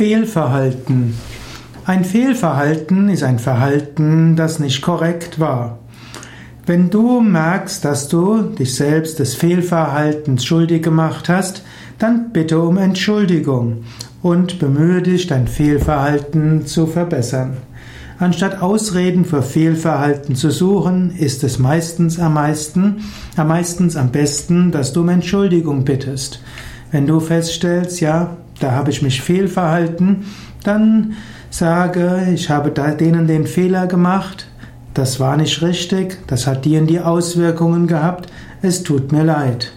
Fehlverhalten. Ein Fehlverhalten ist ein Verhalten, das nicht korrekt war. Wenn du merkst, dass du dich selbst des Fehlverhaltens schuldig gemacht hast, dann bitte um Entschuldigung und bemühe dich, dein Fehlverhalten zu verbessern. Anstatt Ausreden für Fehlverhalten zu suchen, ist es meistens am meisten, am meistens am besten, dass du um Entschuldigung bittest. Wenn du feststellst, ja, da habe ich mich fehlverhalten, dann sage, ich habe denen den Fehler gemacht, das war nicht richtig, das hat dir die Auswirkungen gehabt, es tut mir leid.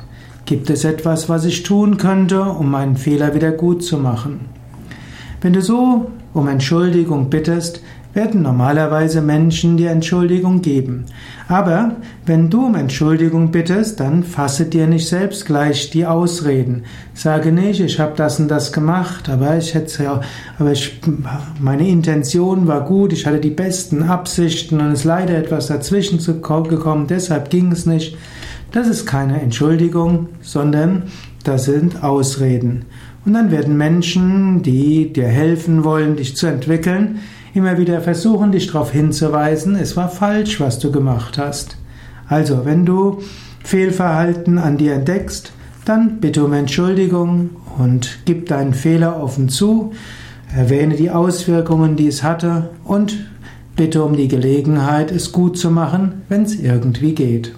Gibt es etwas, was ich tun könnte, um meinen Fehler wieder gut zu machen? Wenn du so um Entschuldigung bittest, werden normalerweise Menschen dir Entschuldigung geben. Aber wenn du um Entschuldigung bittest, dann fasse dir nicht selbst gleich die Ausreden. Sage nicht, ich habe das und das gemacht, aber ich hätte ja, aber ich, meine Intention war gut, ich hatte die besten Absichten und es ist leider etwas dazwischen gekommen, deshalb ging es nicht. Das ist keine Entschuldigung, sondern das sind Ausreden. Und dann werden Menschen, die dir helfen wollen, dich zu entwickeln, immer wieder versuchen, dich darauf hinzuweisen, es war falsch, was du gemacht hast. Also, wenn du Fehlverhalten an dir entdeckst, dann bitte um Entschuldigung und gib deinen Fehler offen zu, erwähne die Auswirkungen, die es hatte und bitte um die Gelegenheit, es gut zu machen, wenn es irgendwie geht.